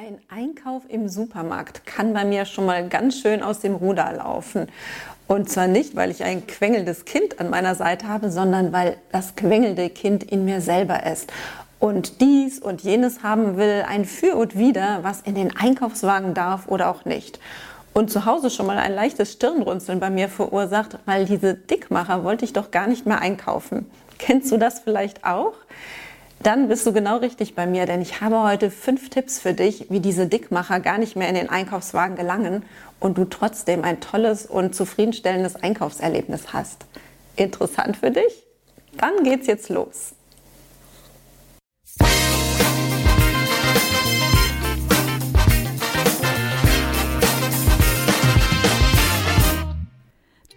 Ein Einkauf im Supermarkt kann bei mir schon mal ganz schön aus dem Ruder laufen. Und zwar nicht, weil ich ein quengelndes Kind an meiner Seite habe, sondern weil das quengelnde Kind in mir selber ist. Und dies und jenes haben will, ein Für und Wider, was in den Einkaufswagen darf oder auch nicht. Und zu Hause schon mal ein leichtes Stirnrunzeln bei mir verursacht, weil diese Dickmacher wollte ich doch gar nicht mehr einkaufen. Kennst du das vielleicht auch? Dann bist du genau richtig bei mir, denn ich habe heute fünf Tipps für dich, wie diese Dickmacher gar nicht mehr in den Einkaufswagen gelangen und du trotzdem ein tolles und zufriedenstellendes Einkaufserlebnis hast. Interessant für dich? Dann geht's jetzt los.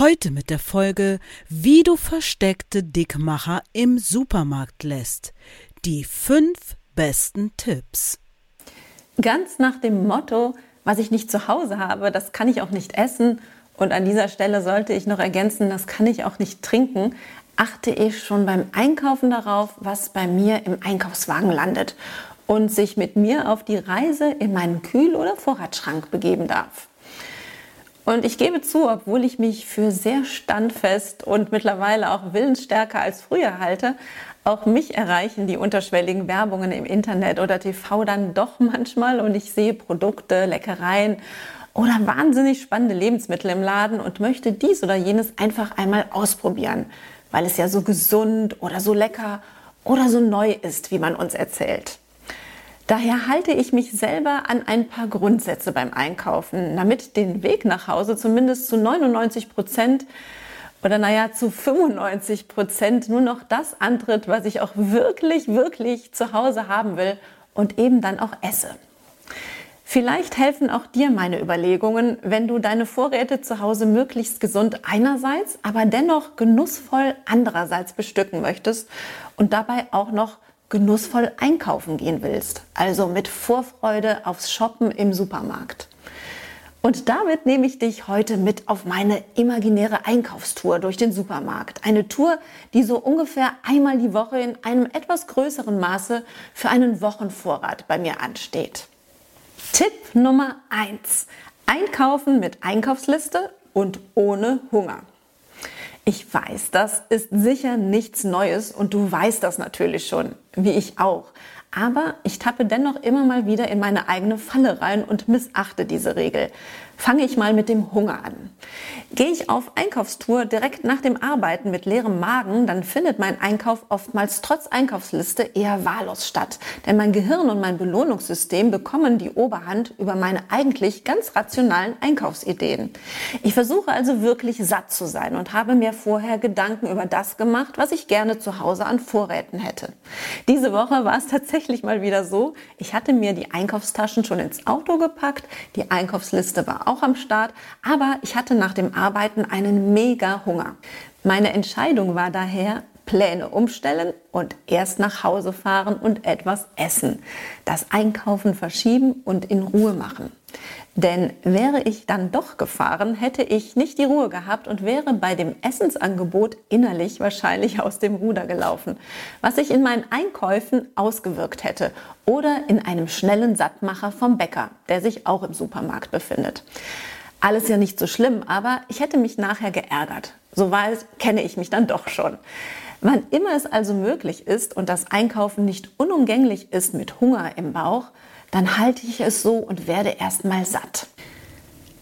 Heute mit der Folge Wie du versteckte Dickmacher im Supermarkt lässt. Die fünf besten Tipps. Ganz nach dem Motto, was ich nicht zu Hause habe, das kann ich auch nicht essen. Und an dieser Stelle sollte ich noch ergänzen, das kann ich auch nicht trinken, achte ich schon beim Einkaufen darauf, was bei mir im Einkaufswagen landet und sich mit mir auf die Reise in meinen Kühl- oder Vorratsschrank begeben darf. Und ich gebe zu, obwohl ich mich für sehr standfest und mittlerweile auch willensstärker als früher halte, auch mich erreichen die unterschwelligen Werbungen im Internet oder TV dann doch manchmal und ich sehe Produkte, Leckereien oder wahnsinnig spannende Lebensmittel im Laden und möchte dies oder jenes einfach einmal ausprobieren, weil es ja so gesund oder so lecker oder so neu ist, wie man uns erzählt. Daher halte ich mich selber an ein paar Grundsätze beim Einkaufen, damit den Weg nach Hause zumindest zu 99 Prozent oder naja, zu 95 Prozent nur noch das antritt, was ich auch wirklich, wirklich zu Hause haben will und eben dann auch esse. Vielleicht helfen auch dir meine Überlegungen, wenn du deine Vorräte zu Hause möglichst gesund einerseits, aber dennoch genussvoll andererseits bestücken möchtest und dabei auch noch genussvoll einkaufen gehen willst, also mit Vorfreude aufs Shoppen im Supermarkt. Und damit nehme ich dich heute mit auf meine imaginäre Einkaufstour durch den Supermarkt. Eine Tour, die so ungefähr einmal die Woche in einem etwas größeren Maße für einen Wochenvorrat bei mir ansteht. Tipp Nummer eins: Einkaufen mit Einkaufsliste und ohne Hunger. Ich weiß, das ist sicher nichts Neues und du weißt das natürlich schon, wie ich auch. Aber ich tappe dennoch immer mal wieder in meine eigene Falle rein und missachte diese Regel. Fange ich mal mit dem Hunger an. Gehe ich auf Einkaufstour direkt nach dem Arbeiten mit leerem Magen, dann findet mein Einkauf oftmals trotz Einkaufsliste eher wahllos statt. Denn mein Gehirn und mein Belohnungssystem bekommen die Oberhand über meine eigentlich ganz rationalen Einkaufsideen. Ich versuche also wirklich satt zu sein und habe mir vorher Gedanken über das gemacht, was ich gerne zu Hause an Vorräten hätte. Diese Woche war es tatsächlich mal wieder so, ich hatte mir die Einkaufstaschen schon ins Auto gepackt, die Einkaufsliste war auch am Start, aber ich hatte nach dem Arbeiten einen mega Hunger. Meine Entscheidung war daher, Pläne umstellen und erst nach Hause fahren und etwas essen. Das Einkaufen verschieben und in Ruhe machen. Denn wäre ich dann doch gefahren, hätte ich nicht die Ruhe gehabt und wäre bei dem Essensangebot innerlich wahrscheinlich aus dem Ruder gelaufen, was sich in meinen Einkäufen ausgewirkt hätte oder in einem schnellen Sattmacher vom Bäcker, der sich auch im Supermarkt befindet. Alles ja nicht so schlimm, aber ich hätte mich nachher geärgert. So weit kenne ich mich dann doch schon. Wann immer es also möglich ist und das Einkaufen nicht unumgänglich ist mit Hunger im Bauch, dann halte ich es so und werde erstmal satt.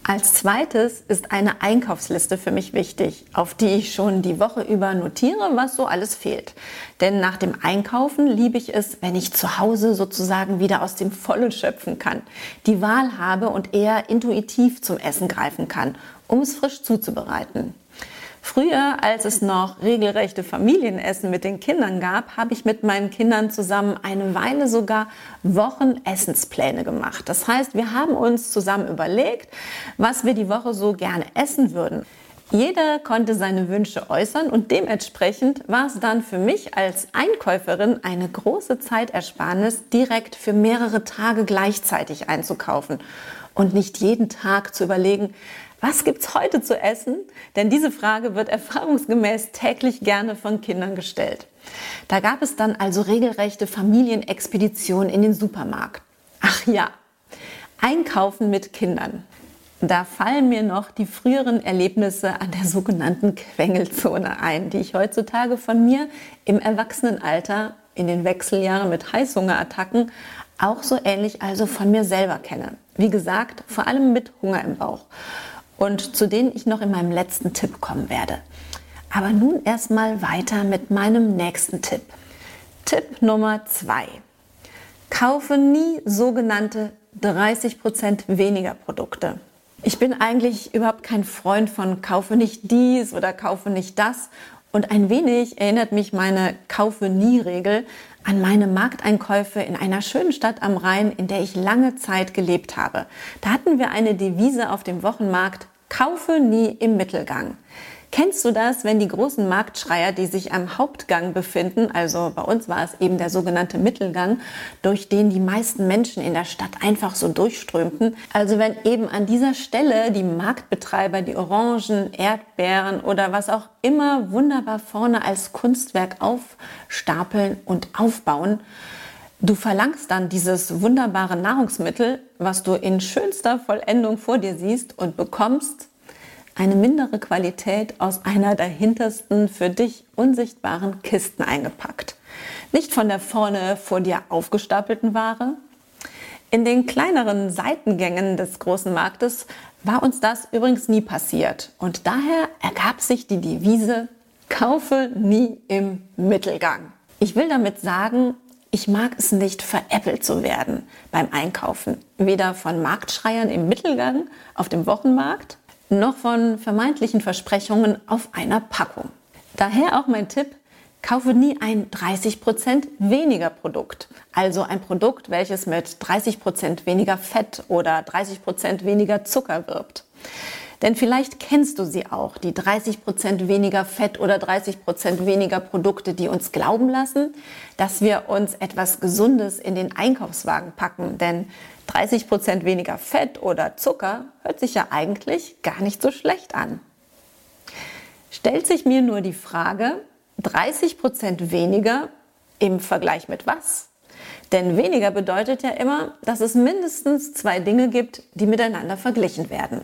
Als zweites ist eine Einkaufsliste für mich wichtig, auf die ich schon die Woche über notiere, was so alles fehlt. Denn nach dem Einkaufen liebe ich es, wenn ich zu Hause sozusagen wieder aus dem Vollen schöpfen kann, die Wahl habe und eher intuitiv zum Essen greifen kann, um es frisch zuzubereiten. Früher, als es noch regelrechte Familienessen mit den Kindern gab, habe ich mit meinen Kindern zusammen eine Weile sogar Wochenessenspläne gemacht. Das heißt, wir haben uns zusammen überlegt, was wir die Woche so gerne essen würden. Jeder konnte seine Wünsche äußern und dementsprechend war es dann für mich als Einkäuferin eine große Zeitersparnis, direkt für mehrere Tage gleichzeitig einzukaufen und nicht jeden Tag zu überlegen, was gibt's heute zu essen? Denn diese Frage wird erfahrungsgemäß täglich gerne von Kindern gestellt. Da gab es dann also regelrechte Familienexpeditionen in den Supermarkt. Ach ja, Einkaufen mit Kindern. Da fallen mir noch die früheren Erlebnisse an der sogenannten Quengelzone ein, die ich heutzutage von mir im Erwachsenenalter in den Wechseljahren mit Heißhungerattacken auch so ähnlich also von mir selber kenne. Wie gesagt, vor allem mit Hunger im Bauch und zu denen ich noch in meinem letzten Tipp kommen werde. Aber nun erstmal weiter mit meinem nächsten Tipp. Tipp Nummer zwei: Kaufe nie sogenannte 30% weniger Produkte. Ich bin eigentlich überhaupt kein Freund von kaufe nicht dies oder kaufe nicht das. Und ein wenig erinnert mich meine Kaufe nie Regel an meine Markteinkäufe in einer schönen Stadt am Rhein, in der ich lange Zeit gelebt habe. Da hatten wir eine Devise auf dem Wochenmarkt, kaufe nie im Mittelgang. Kennst du das, wenn die großen Marktschreier, die sich am Hauptgang befinden, also bei uns war es eben der sogenannte Mittelgang, durch den die meisten Menschen in der Stadt einfach so durchströmten, also wenn eben an dieser Stelle die Marktbetreiber die Orangen, Erdbeeren oder was auch immer wunderbar vorne als Kunstwerk aufstapeln und aufbauen, Du verlangst dann dieses wunderbare Nahrungsmittel, was du in schönster Vollendung vor dir siehst und bekommst eine mindere Qualität aus einer der hintersten für dich unsichtbaren Kisten eingepackt. Nicht von der vorne vor dir aufgestapelten Ware. In den kleineren Seitengängen des großen Marktes war uns das übrigens nie passiert. Und daher ergab sich die Devise, kaufe nie im Mittelgang. Ich will damit sagen, ich mag es nicht, veräppelt zu werden beim Einkaufen. Weder von Marktschreiern im Mittelgang auf dem Wochenmarkt, noch von vermeintlichen Versprechungen auf einer Packung. Daher auch mein Tipp, kaufe nie ein 30% weniger Produkt. Also ein Produkt, welches mit 30% weniger Fett oder 30% weniger Zucker wirbt. Denn vielleicht kennst du sie auch, die 30% weniger Fett oder 30% weniger Produkte, die uns glauben lassen, dass wir uns etwas Gesundes in den Einkaufswagen packen. Denn 30% weniger Fett oder Zucker hört sich ja eigentlich gar nicht so schlecht an. Stellt sich mir nur die Frage, 30% weniger im Vergleich mit was? Denn weniger bedeutet ja immer, dass es mindestens zwei Dinge gibt, die miteinander verglichen werden.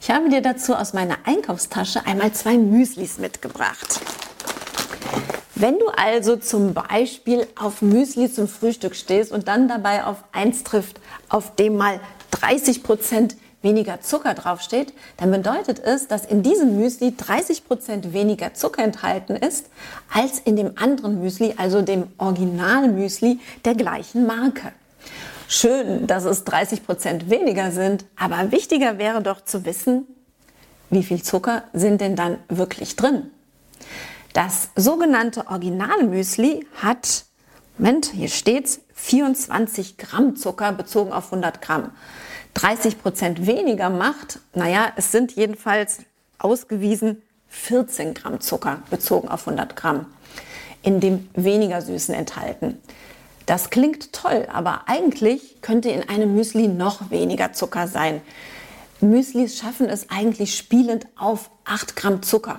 Ich habe dir dazu aus meiner Einkaufstasche einmal zwei Müslis mitgebracht. Wenn du also zum Beispiel auf Müsli zum Frühstück stehst und dann dabei auf eins trifft, auf dem mal 30 Prozent weniger Zucker draufsteht, dann bedeutet es, dass in diesem Müsli 30 Prozent weniger Zucker enthalten ist als in dem anderen Müsli, also dem Originalmüsli der gleichen Marke. Schön, dass es 30 Prozent weniger sind, aber wichtiger wäre doch zu wissen, wie viel Zucker sind denn dann wirklich drin? Das sogenannte Originalmüsli hat, Moment, hier steht's, 24 Gramm Zucker bezogen auf 100 Gramm. 30 Prozent weniger macht, naja, es sind jedenfalls ausgewiesen 14 Gramm Zucker bezogen auf 100 Gramm in dem weniger Süßen enthalten. Das klingt toll, aber eigentlich könnte in einem Müsli noch weniger Zucker sein. Müslis schaffen es eigentlich spielend auf 8 Gramm Zucker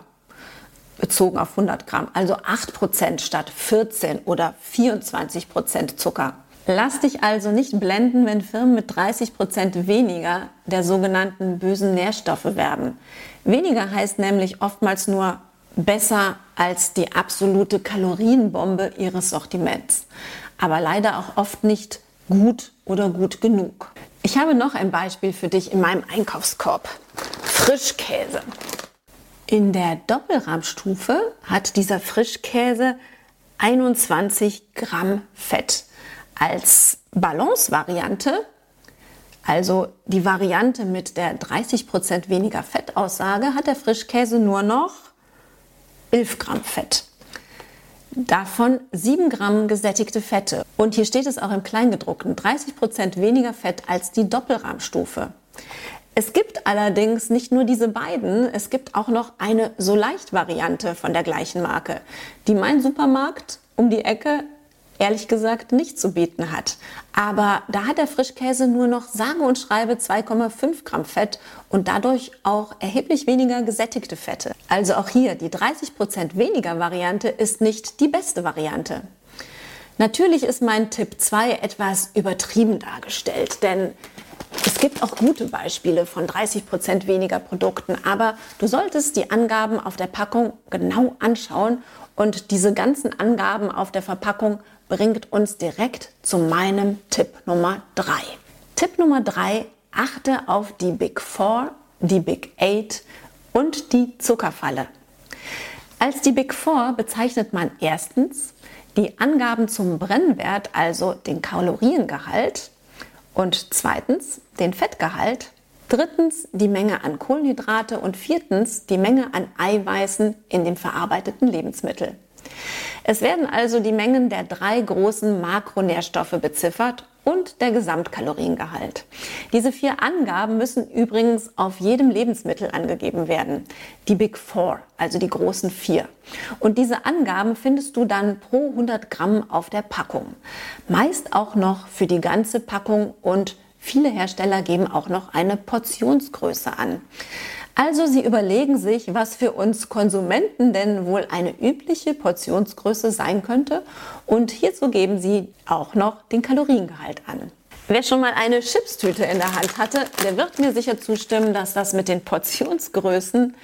bezogen auf 100 Gramm, also 8 Prozent statt 14 oder 24 Prozent Zucker. Lass dich also nicht blenden, wenn Firmen mit 30 Prozent weniger der sogenannten bösen Nährstoffe werben. Weniger heißt nämlich oftmals nur besser als die absolute Kalorienbombe ihres Sortiments aber leider auch oft nicht gut oder gut genug. Ich habe noch ein Beispiel für dich in meinem Einkaufskorb. Frischkäse. In der Doppelrahmstufe hat dieser Frischkäse 21 Gramm Fett. Als Balance-Variante, also die Variante mit der 30 Prozent weniger Fettaussage, hat der Frischkäse nur noch 11 Gramm Fett. Davon 7 Gramm gesättigte Fette. Und hier steht es auch im Kleingedruckten, 30 Prozent weniger Fett als die Doppelrahmstufe. Es gibt allerdings nicht nur diese beiden, es gibt auch noch eine so leicht Variante von der gleichen Marke, die mein Supermarkt um die Ecke ehrlich gesagt nicht zu bieten hat. Aber da hat der Frischkäse nur noch sage und schreibe 2,5 Gramm Fett und dadurch auch erheblich weniger gesättigte Fette. Also auch hier die 30 Prozent weniger Variante ist nicht die beste Variante. Natürlich ist mein Tipp 2 etwas übertrieben dargestellt, denn es gibt auch gute Beispiele von 30 Prozent weniger Produkten, aber du solltest die Angaben auf der Packung genau anschauen und diese ganzen Angaben auf der Verpackung bringt uns direkt zu meinem Tipp Nummer 3. Tipp Nummer 3, achte auf die Big Four, die Big Eight und die Zuckerfalle. Als die Big Four bezeichnet man erstens die Angaben zum Brennwert, also den Kaloriengehalt, und zweitens den Fettgehalt, drittens die Menge an Kohlenhydrate und viertens die Menge an Eiweißen in den verarbeiteten Lebensmitteln. Es werden also die Mengen der drei großen Makronährstoffe beziffert und der Gesamtkaloriengehalt. Diese vier Angaben müssen übrigens auf jedem Lebensmittel angegeben werden. Die Big Four, also die großen vier. Und diese Angaben findest du dann pro 100 Gramm auf der Packung. Meist auch noch für die ganze Packung und viele Hersteller geben auch noch eine Portionsgröße an. Also Sie überlegen sich, was für uns Konsumenten denn wohl eine übliche Portionsgröße sein könnte und hierzu geben Sie auch noch den Kaloriengehalt an. Wer schon mal eine Chipstüte in der Hand hatte, der wird mir sicher zustimmen, dass das mit den Portionsgrößen,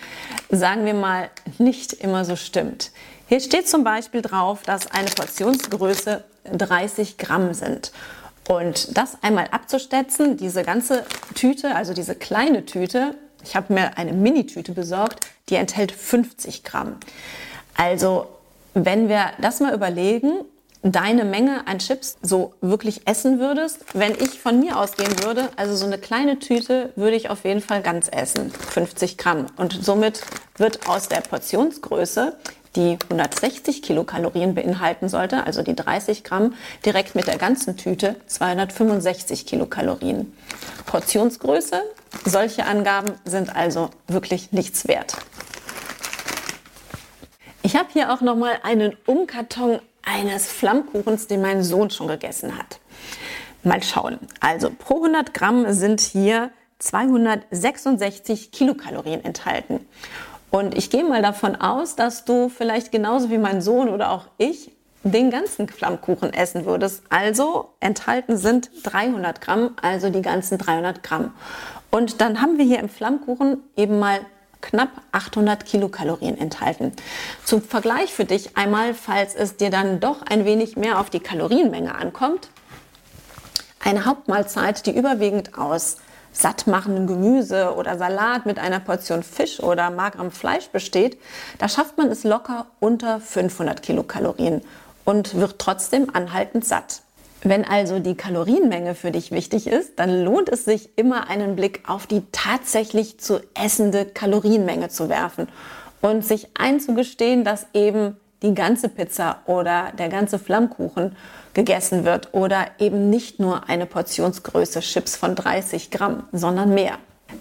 sagen wir mal, nicht immer so stimmt. Hier steht zum Beispiel drauf, dass eine Portionsgröße 30 Gramm sind. Und das einmal abzustetzen, diese ganze Tüte, also diese kleine Tüte, ich habe mir eine Mini-Tüte besorgt, die enthält 50 Gramm. Also, wenn wir das mal überlegen, deine Menge an Chips so wirklich essen würdest, wenn ich von mir ausgehen würde, also so eine kleine Tüte würde ich auf jeden Fall ganz essen, 50 Gramm. Und somit wird aus der Portionsgröße, die 160 Kilokalorien beinhalten sollte, also die 30 Gramm, direkt mit der ganzen Tüte 265 Kilokalorien. Portionsgröße solche Angaben sind also wirklich nichts wert. Ich habe hier auch noch mal einen Umkarton eines Flammkuchens, den mein Sohn schon gegessen hat. Mal schauen. Also pro 100 Gramm sind hier 266 Kilokalorien enthalten. Und ich gehe mal davon aus, dass du vielleicht genauso wie mein Sohn oder auch ich den ganzen Flammkuchen essen würdest. Also enthalten sind 300 Gramm, also die ganzen 300 Gramm. Und dann haben wir hier im Flammkuchen eben mal knapp 800 Kilokalorien enthalten. Zum Vergleich für dich einmal, falls es dir dann doch ein wenig mehr auf die Kalorienmenge ankommt. Eine Hauptmahlzeit, die überwiegend aus sattmachendem Gemüse oder Salat mit einer Portion Fisch oder magerem Fleisch besteht, da schafft man es locker unter 500 Kilokalorien und wird trotzdem anhaltend satt. Wenn also die Kalorienmenge für dich wichtig ist, dann lohnt es sich immer einen Blick auf die tatsächlich zu essende Kalorienmenge zu werfen und sich einzugestehen, dass eben die ganze Pizza oder der ganze Flammkuchen gegessen wird oder eben nicht nur eine Portionsgröße Chips von 30 Gramm, sondern mehr.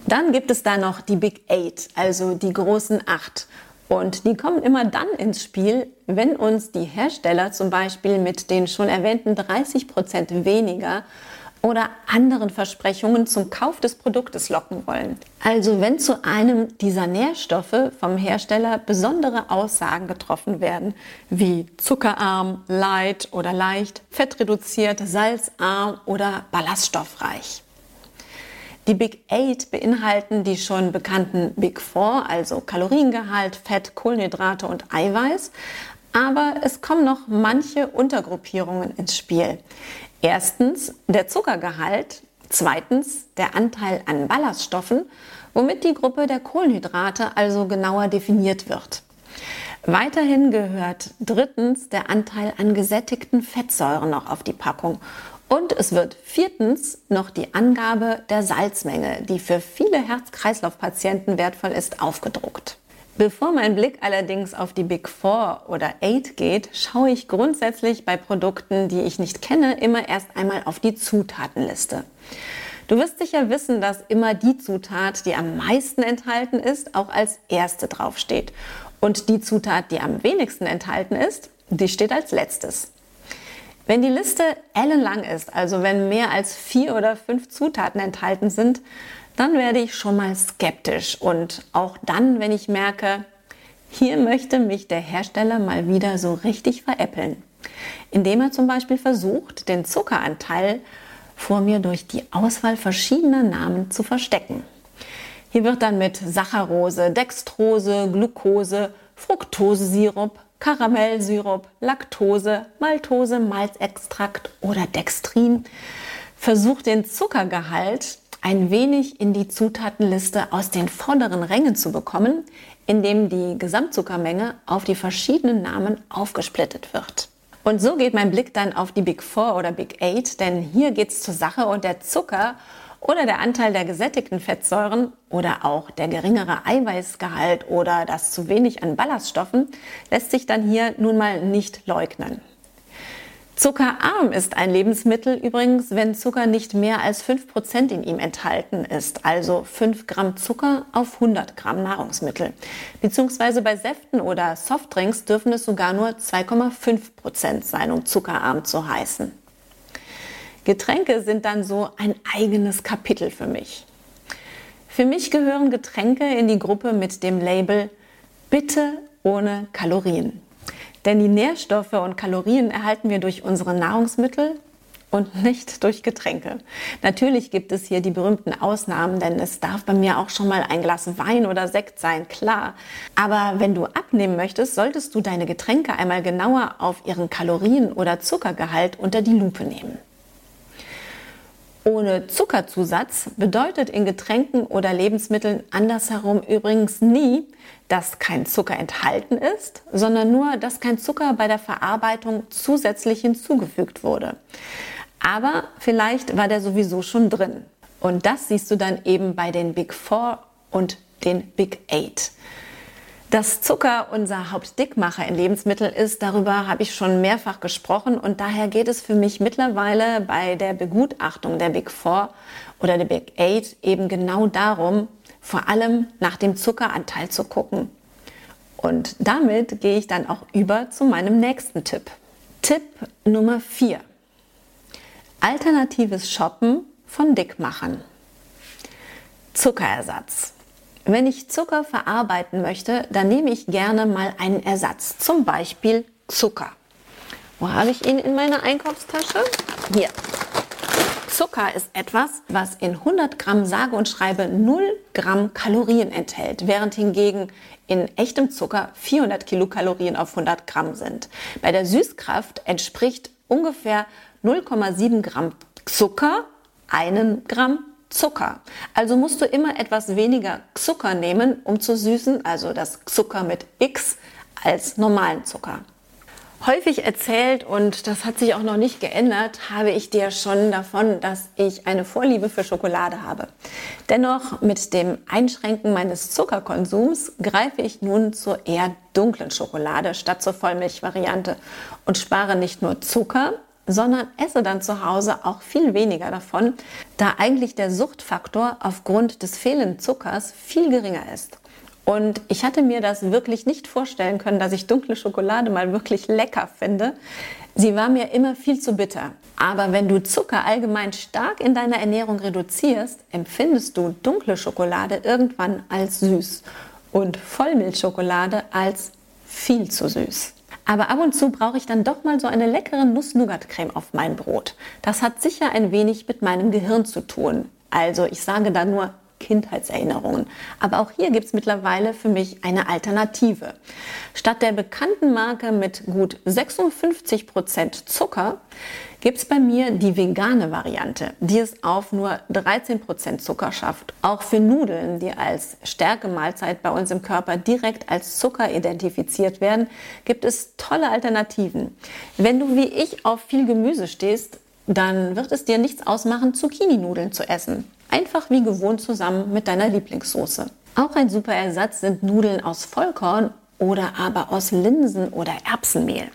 Dann gibt es da noch die Big Eight, also die großen acht. Und die kommen immer dann ins Spiel, wenn uns die Hersteller zum Beispiel mit den schon erwähnten 30 Prozent weniger oder anderen Versprechungen zum Kauf des Produktes locken wollen. Also wenn zu einem dieser Nährstoffe vom Hersteller besondere Aussagen getroffen werden, wie zuckerarm, light oder leicht, fettreduziert, salzarm oder ballaststoffreich. Die Big Eight beinhalten die schon bekannten Big Four, also Kaloriengehalt, Fett, Kohlenhydrate und Eiweiß. Aber es kommen noch manche Untergruppierungen ins Spiel. Erstens der Zuckergehalt, zweitens der Anteil an Ballaststoffen, womit die Gruppe der Kohlenhydrate also genauer definiert wird. Weiterhin gehört drittens der Anteil an gesättigten Fettsäuren noch auf die Packung und es wird viertens noch die Angabe der Salzmenge, die für viele Herz-Kreislauf-Patienten wertvoll ist, aufgedruckt. Bevor mein Blick allerdings auf die Big Four oder Eight geht, schaue ich grundsätzlich bei Produkten, die ich nicht kenne, immer erst einmal auf die Zutatenliste. Du wirst sicher wissen, dass immer die Zutat, die am meisten enthalten ist, auch als erste draufsteht. Und die Zutat, die am wenigsten enthalten ist, die steht als letztes. Wenn die Liste ellenlang ist, also wenn mehr als vier oder fünf Zutaten enthalten sind, dann werde ich schon mal skeptisch. Und auch dann, wenn ich merke, hier möchte mich der Hersteller mal wieder so richtig veräppeln. Indem er zum Beispiel versucht, den Zuckeranteil vor mir durch die Auswahl verschiedener Namen zu verstecken. Hier wird dann mit Saccharose, Dextrose, Glucose, Fructosesirup, Karamellsirup, Laktose, Maltose, Malzextrakt oder Dextrin versucht den Zuckergehalt ein wenig in die Zutatenliste aus den vorderen Rängen zu bekommen, indem die Gesamtzuckermenge auf die verschiedenen Namen aufgesplittet wird. Und so geht mein Blick dann auf die Big Four oder Big Eight, denn hier geht es zur Sache und der Zucker oder der Anteil der gesättigten Fettsäuren oder auch der geringere Eiweißgehalt oder das zu wenig an Ballaststoffen lässt sich dann hier nun mal nicht leugnen. Zuckerarm ist ein Lebensmittel übrigens, wenn Zucker nicht mehr als 5% in ihm enthalten ist, also 5 Gramm Zucker auf 100 Gramm Nahrungsmittel. Beziehungsweise bei Säften oder Softdrinks dürfen es sogar nur 2,5% sein, um zuckerarm zu heißen. Getränke sind dann so ein eigenes Kapitel für mich. Für mich gehören Getränke in die Gruppe mit dem Label Bitte ohne Kalorien. Denn die Nährstoffe und Kalorien erhalten wir durch unsere Nahrungsmittel und nicht durch Getränke. Natürlich gibt es hier die berühmten Ausnahmen, denn es darf bei mir auch schon mal ein Glas Wein oder Sekt sein, klar. Aber wenn du abnehmen möchtest, solltest du deine Getränke einmal genauer auf ihren Kalorien- oder Zuckergehalt unter die Lupe nehmen. Ohne Zuckerzusatz bedeutet in Getränken oder Lebensmitteln andersherum übrigens nie, dass kein Zucker enthalten ist, sondern nur, dass kein Zucker bei der Verarbeitung zusätzlich hinzugefügt wurde. Aber vielleicht war der sowieso schon drin. Und das siehst du dann eben bei den Big Four und den Big Eight. Dass Zucker unser Hauptdickmacher in Lebensmitteln ist, darüber habe ich schon mehrfach gesprochen und daher geht es für mich mittlerweile bei der Begutachtung der Big Four oder der Big Eight eben genau darum, vor allem nach dem Zuckeranteil zu gucken. Und damit gehe ich dann auch über zu meinem nächsten Tipp. Tipp Nummer 4. Alternatives Shoppen von Dickmachern. Zuckerersatz. Wenn ich Zucker verarbeiten möchte, dann nehme ich gerne mal einen Ersatz, zum Beispiel Zucker. Wo habe ich ihn in meiner Einkaufstasche? Hier. Zucker ist etwas, was in 100 Gramm sage und schreibe 0 Gramm Kalorien enthält, während hingegen in echtem Zucker 400 Kilokalorien auf 100 Gramm sind. Bei der Süßkraft entspricht ungefähr 0,7 Gramm Zucker einem Gramm Zucker. Also musst du immer etwas weniger Zucker nehmen, um zu süßen, also das Zucker mit X als normalen Zucker. Häufig erzählt, und das hat sich auch noch nicht geändert, habe ich dir schon davon, dass ich eine Vorliebe für Schokolade habe. Dennoch mit dem Einschränken meines Zuckerkonsums greife ich nun zur eher dunklen Schokolade statt zur Vollmilchvariante und spare nicht nur Zucker, sondern esse dann zu Hause auch viel weniger davon, da eigentlich der Suchtfaktor aufgrund des fehlenden Zuckers viel geringer ist. Und ich hatte mir das wirklich nicht vorstellen können, dass ich dunkle Schokolade mal wirklich lecker finde. Sie war mir immer viel zu bitter. Aber wenn du Zucker allgemein stark in deiner Ernährung reduzierst, empfindest du dunkle Schokolade irgendwann als süß und Vollmilchschokolade als viel zu süß. Aber ab und zu brauche ich dann doch mal so eine leckere Nuss-Nougat-Creme auf mein Brot. Das hat sicher ein wenig mit meinem Gehirn zu tun. Also ich sage da nur Kindheitserinnerungen. Aber auch hier gibt es mittlerweile für mich eine Alternative. Statt der bekannten Marke mit gut 56 Prozent Zucker gibt es bei mir die vegane Variante, die es auf nur 13% Zucker schafft. Auch für Nudeln, die als Stärkemahlzeit bei uns im Körper direkt als Zucker identifiziert werden, gibt es tolle Alternativen. Wenn du wie ich auf viel Gemüse stehst, dann wird es dir nichts ausmachen, Zucchini-Nudeln zu essen. Einfach wie gewohnt zusammen mit deiner Lieblingssoße. Auch ein super Ersatz sind Nudeln aus Vollkorn oder aber aus Linsen- oder Erbsenmehl.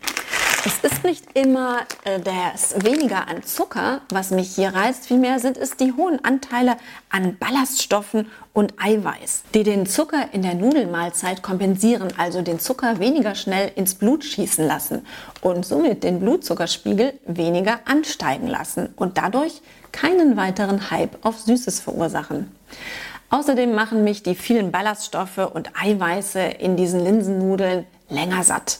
Es ist nicht immer äh, das weniger an Zucker, was mich hier reizt, vielmehr sind es die hohen Anteile an Ballaststoffen und Eiweiß, die den Zucker in der Nudelmahlzeit kompensieren, also den Zucker weniger schnell ins Blut schießen lassen und somit den Blutzuckerspiegel weniger ansteigen lassen und dadurch keinen weiteren Hype auf Süßes verursachen. Außerdem machen mich die vielen Ballaststoffe und Eiweiße in diesen Linsennudeln länger satt.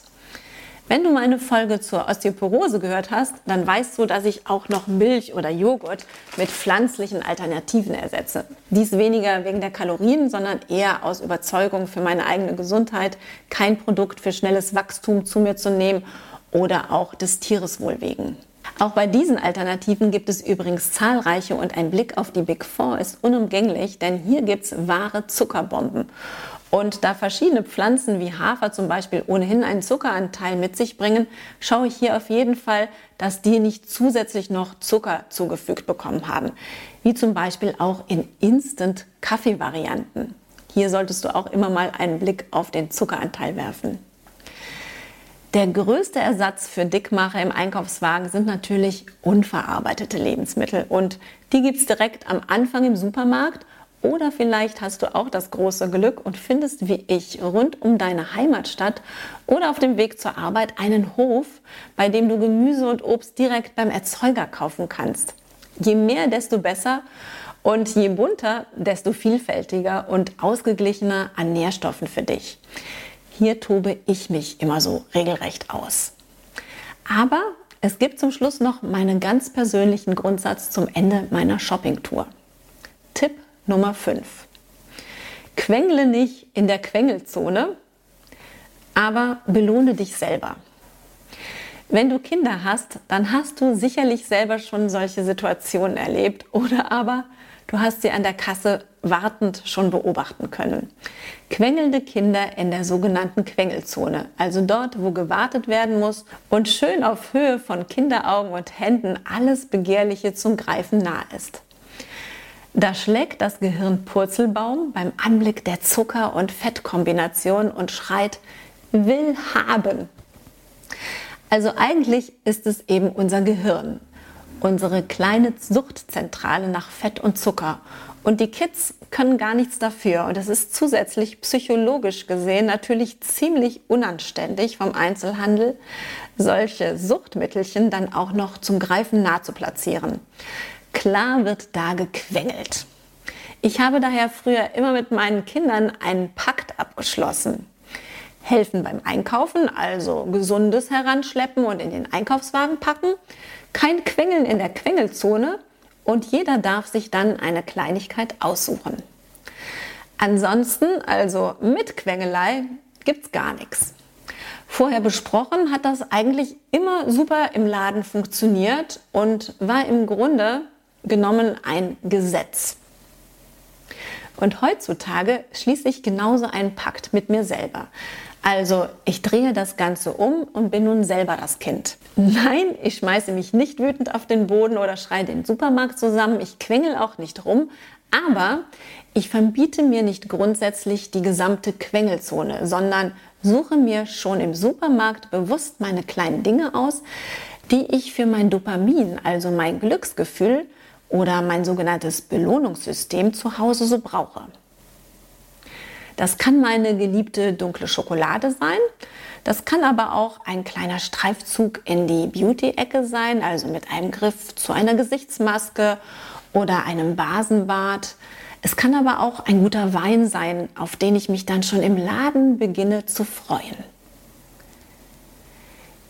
Wenn du meine Folge zur Osteoporose gehört hast, dann weißt du, dass ich auch noch Milch oder Joghurt mit pflanzlichen Alternativen ersetze. Dies weniger wegen der Kalorien, sondern eher aus Überzeugung für meine eigene Gesundheit, kein Produkt für schnelles Wachstum zu mir zu nehmen oder auch des Tieres wohl wegen. Auch bei diesen Alternativen gibt es übrigens zahlreiche und ein Blick auf die Big Four ist unumgänglich, denn hier gibt es wahre Zuckerbomben. Und da verschiedene Pflanzen wie Hafer zum Beispiel ohnehin einen Zuckeranteil mit sich bringen, schaue ich hier auf jeden Fall, dass die nicht zusätzlich noch Zucker zugefügt bekommen haben. Wie zum Beispiel auch in Instant-Kaffee-Varianten. Hier solltest du auch immer mal einen Blick auf den Zuckeranteil werfen. Der größte Ersatz für Dickmacher im Einkaufswagen sind natürlich unverarbeitete Lebensmittel. Und die gibt es direkt am Anfang im Supermarkt oder vielleicht hast du auch das große Glück und findest wie ich rund um deine Heimatstadt oder auf dem Weg zur Arbeit einen Hof, bei dem du Gemüse und Obst direkt beim Erzeuger kaufen kannst. Je mehr, desto besser und je bunter, desto vielfältiger und ausgeglichener an Nährstoffen für dich. Hier tobe ich mich immer so regelrecht aus. Aber es gibt zum Schluss noch meinen ganz persönlichen Grundsatz zum Ende meiner Shoppingtour. Nummer 5. Quengle nicht in der Quengelzone, aber belohne dich selber. Wenn du Kinder hast, dann hast du sicherlich selber schon solche Situationen erlebt oder aber du hast sie an der Kasse wartend schon beobachten können. Quengelnde Kinder in der sogenannten Quengelzone, also dort, wo gewartet werden muss und schön auf Höhe von Kinderaugen und Händen alles Begehrliche zum Greifen nah ist. Da schlägt das Gehirn Purzelbaum beim Anblick der Zucker- und Fettkombination und schreit, will haben. Also eigentlich ist es eben unser Gehirn, unsere kleine Suchtzentrale nach Fett und Zucker. Und die Kids können gar nichts dafür. Und es ist zusätzlich psychologisch gesehen natürlich ziemlich unanständig vom Einzelhandel, solche Suchtmittelchen dann auch noch zum Greifen nah zu platzieren. Klar wird da gequengelt. Ich habe daher früher immer mit meinen Kindern einen Pakt abgeschlossen. Helfen beim Einkaufen, also gesundes heranschleppen und in den Einkaufswagen packen, kein Quengeln in der Quengelzone und jeder darf sich dann eine Kleinigkeit aussuchen. Ansonsten, also mit Quengelei, gibt's gar nichts. Vorher besprochen hat das eigentlich immer super im Laden funktioniert und war im Grunde genommen ein Gesetz. Und heutzutage schließe ich genauso einen Pakt mit mir selber. Also ich drehe das Ganze um und bin nun selber das Kind. Nein, ich schmeiße mich nicht wütend auf den Boden oder schreie den Supermarkt zusammen. Ich quengel auch nicht rum. Aber ich verbiete mir nicht grundsätzlich die gesamte Quengelzone, sondern suche mir schon im Supermarkt bewusst meine kleinen Dinge aus, die ich für mein Dopamin, also mein Glücksgefühl, oder mein sogenanntes Belohnungssystem zu Hause so brauche. Das kann meine geliebte dunkle Schokolade sein. Das kann aber auch ein kleiner Streifzug in die Beauty-Ecke sein, also mit einem Griff zu einer Gesichtsmaske oder einem Basenbad. Es kann aber auch ein guter Wein sein, auf den ich mich dann schon im Laden beginne zu freuen.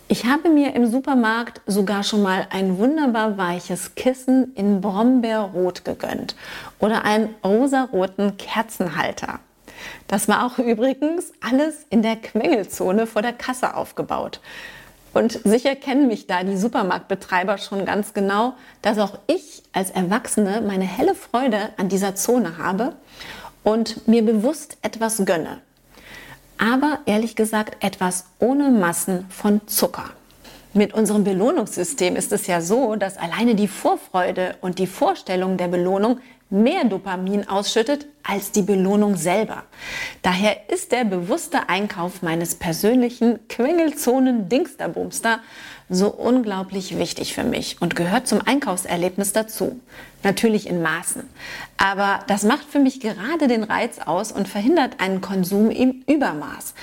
Ich habe mir im Supermarkt sogar schon mal ein wunderbar weiches Kissen in Brombeerrot gegönnt oder einen rosaroten Kerzenhalter. Das war auch übrigens alles in der Quengelzone vor der Kasse aufgebaut. Und sicher kennen mich da die Supermarktbetreiber schon ganz genau, dass auch ich als Erwachsene meine helle Freude an dieser Zone habe und mir bewusst etwas gönne aber ehrlich gesagt etwas ohne Massen von Zucker. Mit unserem Belohnungssystem ist es ja so, dass alleine die Vorfreude und die Vorstellung der Belohnung mehr Dopamin ausschüttet als die Belohnung selber. Daher ist der bewusste Einkauf meines persönlichen Quengelzonen-Dingsterbumster so unglaublich wichtig für mich und gehört zum Einkaufserlebnis dazu. Natürlich in Maßen. Aber das macht für mich gerade den Reiz aus und verhindert einen Konsum im Übermaß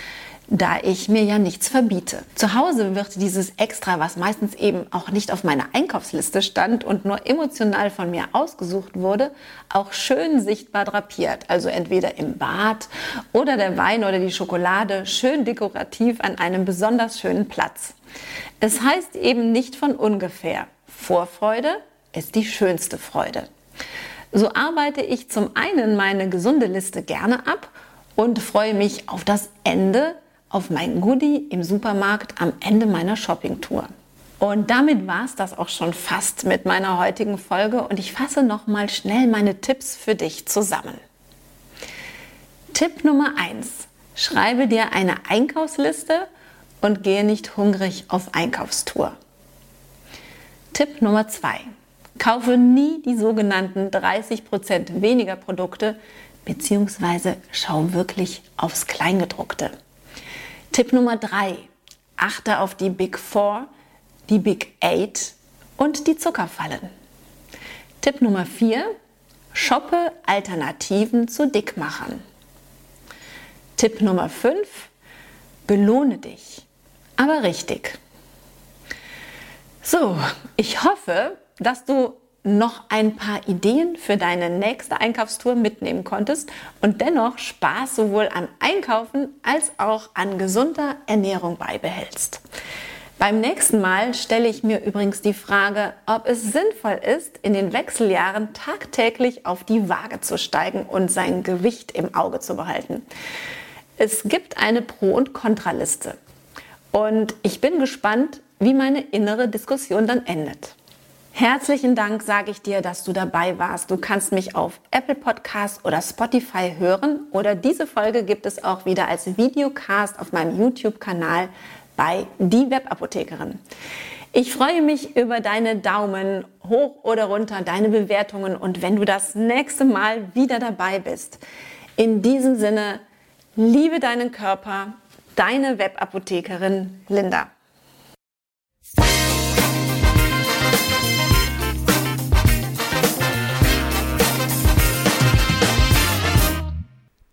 da ich mir ja nichts verbiete. Zu Hause wird dieses Extra, was meistens eben auch nicht auf meiner Einkaufsliste stand und nur emotional von mir ausgesucht wurde, auch schön sichtbar drapiert. Also entweder im Bad oder der Wein oder die Schokolade schön dekorativ an einem besonders schönen Platz. Es heißt eben nicht von ungefähr. Vorfreude ist die schönste Freude. So arbeite ich zum einen meine gesunde Liste gerne ab und freue mich auf das Ende auf mein Goodie im Supermarkt am Ende meiner Shoppingtour. Und damit war es das auch schon fast mit meiner heutigen Folge und ich fasse noch mal schnell meine Tipps für dich zusammen. Tipp Nummer 1. Schreibe dir eine Einkaufsliste und gehe nicht hungrig auf Einkaufstour. Tipp Nummer 2. Kaufe nie die sogenannten 30% weniger Produkte bzw. schau wirklich aufs Kleingedruckte. Tipp Nummer drei. Achte auf die Big Four, die Big Eight und die Zuckerfallen. Tipp Nummer vier. Shoppe Alternativen zu Dickmachern. Tipp Nummer fünf. Belohne dich, aber richtig. So, ich hoffe, dass du noch ein paar Ideen für deine nächste Einkaufstour mitnehmen konntest und dennoch Spaß sowohl am Einkaufen als auch an gesunder Ernährung beibehältst. Beim nächsten Mal stelle ich mir übrigens die Frage, ob es sinnvoll ist, in den Wechseljahren tagtäglich auf die Waage zu steigen und sein Gewicht im Auge zu behalten. Es gibt eine Pro- und Kontraliste. Und ich bin gespannt, wie meine innere Diskussion dann endet. Herzlichen Dank sage ich dir, dass du dabei warst. Du kannst mich auf Apple Podcast oder Spotify hören oder diese Folge gibt es auch wieder als Videocast auf meinem YouTube-Kanal bei Die Webapothekerin. Ich freue mich über deine Daumen hoch oder runter, deine Bewertungen und wenn du das nächste Mal wieder dabei bist. In diesem Sinne, liebe deinen Körper, deine Webapothekerin Linda.